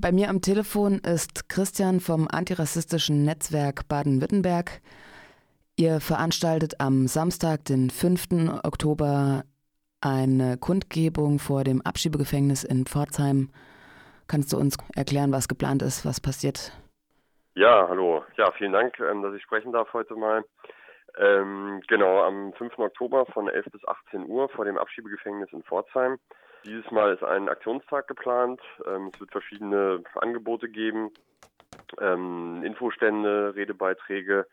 Bei mir am Telefon ist Christian vom antirassistischen Netzwerk Baden-Württemberg. Ihr veranstaltet am Samstag, den 5. Oktober, eine Kundgebung vor dem Abschiebegefängnis in Pforzheim. Kannst du uns erklären, was geplant ist, was passiert? Ja, hallo. Ja, vielen Dank, ähm, dass ich sprechen darf heute mal. Ähm, genau, am 5. Oktober von 11 bis 18 Uhr vor dem Abschiebegefängnis in Pforzheim. Dieses Mal ist ein Aktionstag geplant. Ähm, es wird verschiedene Angebote geben, ähm, Infostände, Redebeiträge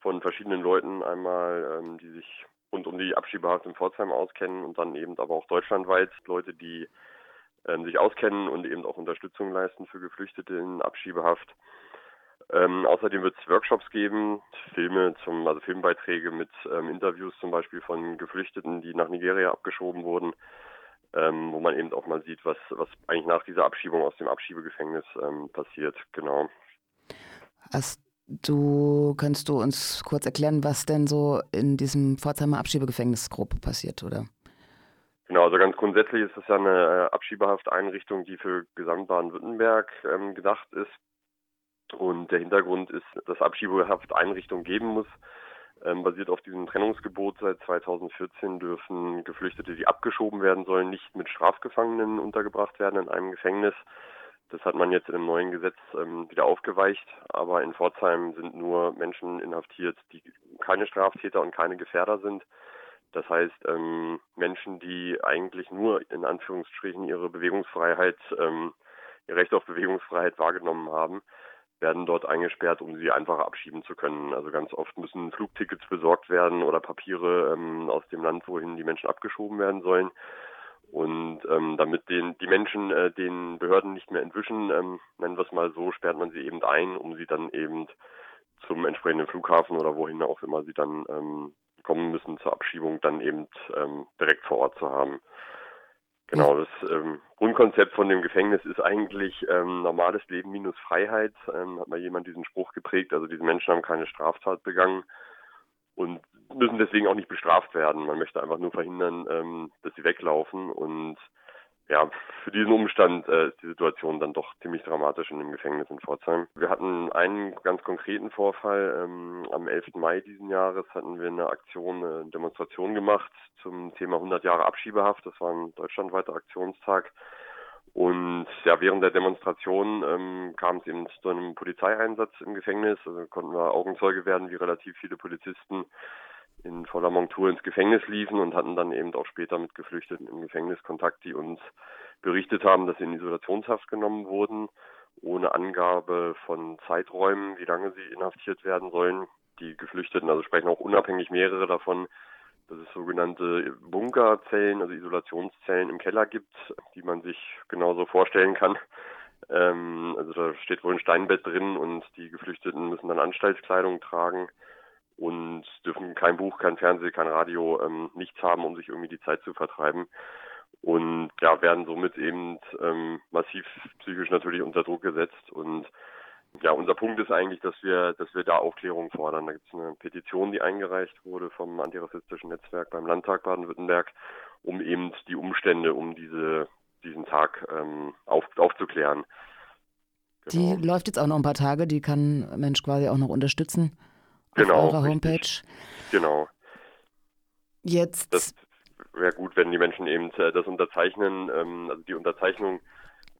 von verschiedenen Leuten, einmal, ähm, die sich rund um die Abschiebehaft in Pforzheim auskennen und dann eben aber auch deutschlandweit Leute, die ähm, sich auskennen und eben auch Unterstützung leisten für Geflüchtete in Abschiebehaft. Ähm, außerdem wird es Workshops geben, Filme zum, also Filmbeiträge mit ähm, Interviews zum Beispiel von Geflüchteten, die nach Nigeria abgeschoben wurden, ähm, wo man eben auch mal sieht, was, was eigentlich nach dieser Abschiebung aus dem Abschiebegefängnis ähm, passiert. Genau. Hast Du kannst du uns kurz erklären, was denn so in diesem Pforzheimer Abschiebegefängnis grob passiert, oder? Genau, also ganz grundsätzlich ist das ja eine äh, Abschiebehafteinrichtung, die für Gesamt Baden-Württemberg ähm, gedacht ist. Und der Hintergrund ist, dass Abschiebehafteinrichtungen geben muss. Ähm, basiert auf diesem Trennungsgebot seit 2014 dürfen Geflüchtete, die abgeschoben werden sollen, nicht mit Strafgefangenen untergebracht werden in einem Gefängnis. Das hat man jetzt in dem neuen Gesetz ähm, wieder aufgeweicht, aber in Pforzheim sind nur Menschen inhaftiert, die keine Straftäter und keine Gefährder sind. Das heißt, ähm, Menschen, die eigentlich nur in Anführungsstrichen ihre Bewegungsfreiheit, ähm, ihr Recht auf Bewegungsfreiheit wahrgenommen haben, werden dort eingesperrt, um sie einfach abschieben zu können. Also ganz oft müssen Flugtickets besorgt werden oder Papiere ähm, aus dem Land, wohin die Menschen abgeschoben werden sollen. Und ähm, damit den, die Menschen äh, den Behörden nicht mehr entwischen, ähm, nennen wir es mal so, sperrt man sie eben ein, um sie dann eben zum entsprechenden Flughafen oder wohin auch immer sie dann ähm, kommen müssen zur Abschiebung, dann eben ähm, direkt vor Ort zu haben. Genau, das ähm, Grundkonzept von dem Gefängnis ist eigentlich ähm, normales Leben minus Freiheit. Ähm, hat mal jemand diesen Spruch geprägt. Also diese Menschen haben keine Straftat begangen und müssen deswegen auch nicht bestraft werden. Man möchte einfach nur verhindern, ähm, dass sie weglaufen und ja, für diesen Umstand äh, ist die Situation dann doch ziemlich dramatisch in dem Gefängnis in Pforzheim. Wir hatten einen ganz konkreten Vorfall. Ähm, am 11. Mai diesen Jahres hatten wir eine Aktion, eine Demonstration gemacht zum Thema 100 Jahre Abschiebehaft. Das war ein deutschlandweiter Aktionstag. Und ja, während der Demonstration ähm, kam es eben zu einem Polizeieinsatz im Gefängnis. Also konnten wir Augenzeuge werden, wie relativ viele Polizisten in voller Montur ins Gefängnis liefen und hatten dann eben auch später mit Geflüchteten im Gefängnis Kontakt, die uns berichtet haben, dass sie in Isolationshaft genommen wurden, ohne Angabe von Zeiträumen, wie lange sie inhaftiert werden sollen. Die Geflüchteten, also sprechen auch unabhängig mehrere davon, dass es sogenannte Bunkerzellen, also Isolationszellen im Keller gibt, die man sich genauso vorstellen kann. Ähm, also da steht wohl ein Steinbett drin und die Geflüchteten müssen dann Anstaltskleidung tragen und dürfen kein Buch, kein Fernsehen, kein Radio, ähm, nichts haben, um sich irgendwie die Zeit zu vertreiben. Und ja, werden somit eben ähm, massiv psychisch natürlich unter Druck gesetzt. Und ja, unser Punkt ist eigentlich, dass wir, dass wir da Aufklärung fordern. Da gibt es eine Petition, die eingereicht wurde vom antirassistischen Netzwerk beim Landtag Baden-Württemberg, um eben die Umstände um diese, diesen Tag ähm, auf, aufzuklären. Genau. Die läuft jetzt auch noch ein paar Tage, die kann Mensch quasi auch noch unterstützen genau, auf eurer Homepage. Richtig. Genau. Jetzt. Das wäre gut, wenn die Menschen eben äh, das unterzeichnen. Ähm, also die Unterzeichnung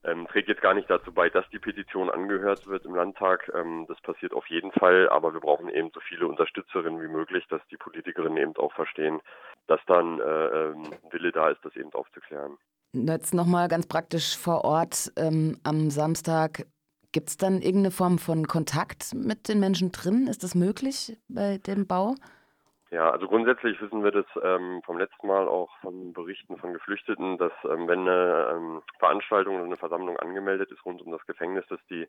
ähm, trägt jetzt gar nicht dazu bei, dass die Petition angehört wird im Landtag. Ähm, das passiert auf jeden Fall, aber wir brauchen eben so viele Unterstützerinnen wie möglich, dass die Politikerinnen eben auch verstehen, dass dann äh, Wille da ist, das eben aufzuklären. Jetzt nochmal ganz praktisch vor Ort ähm, am Samstag. Gibt es dann irgendeine Form von Kontakt mit den Menschen drin? Ist das möglich bei dem Bau? Ja, also grundsätzlich wissen wir das ähm, vom letzten Mal auch von Berichten von Geflüchteten, dass ähm, wenn eine ähm, Veranstaltung oder eine Versammlung angemeldet ist rund um das Gefängnis, dass die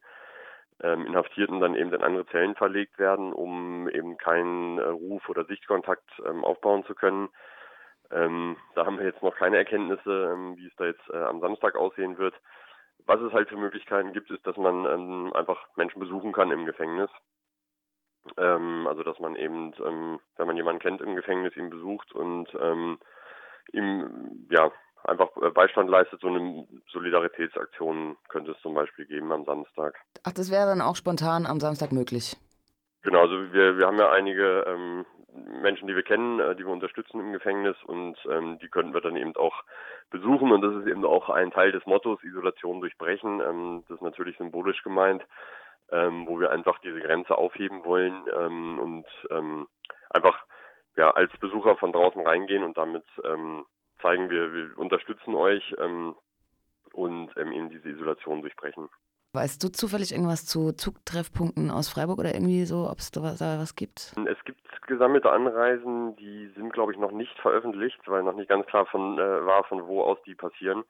ähm, Inhaftierten dann eben in andere Zellen verlegt werden, um eben keinen äh, Ruf oder Sichtkontakt ähm, aufbauen zu können. Ähm, da haben wir jetzt noch keine Erkenntnisse, wie es da jetzt äh, am Samstag aussehen wird. Was es halt für Möglichkeiten gibt, ist, dass man ähm, einfach Menschen besuchen kann im Gefängnis. Ähm, also dass man eben, ähm, wenn man jemanden kennt im Gefängnis, ihn besucht und ähm, ihm ja einfach äh, Beistand leistet. So eine Solidaritätsaktion könnte es zum Beispiel geben am Samstag. Ach, das wäre dann auch spontan am Samstag möglich? Genau, also wir, wir haben ja einige ähm, Menschen, die wir kennen, äh, die wir unterstützen im Gefängnis und ähm, die könnten wir dann eben auch besuchen und das ist eben auch ein Teil des Mottos Isolation durchbrechen. Ähm, das ist natürlich symbolisch gemeint, ähm, wo wir einfach diese Grenze aufheben wollen ähm, und ähm, einfach ja als Besucher von draußen reingehen und damit ähm, zeigen wir, wir unterstützen euch ähm, und ähm, eben diese Isolation durchbrechen. Weißt du zufällig irgendwas zu Zugtreffpunkten aus Freiburg oder irgendwie so, ob es da was gibt? Es gibt gesammelte Anreisen, die sind, glaube ich, noch nicht veröffentlicht, weil noch nicht ganz klar von, äh, war, von wo aus die passieren.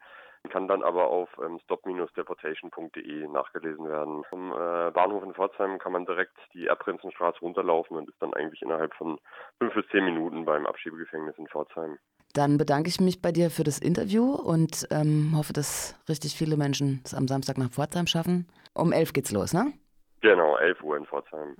Kann dann aber auf ähm, stop-deportation.de nachgelesen werden. Vom äh, Bahnhof in Pforzheim kann man direkt die Erbprinzenstraße runterlaufen und ist dann eigentlich innerhalb von fünf bis zehn Minuten beim Abschiebegefängnis in Pforzheim. Dann bedanke ich mich bei dir für das Interview und ähm, hoffe, dass richtig viele Menschen es am Samstag nach Pforzheim schaffen. Um elf geht's los, ne? Genau, elf Uhr in Pforzheim.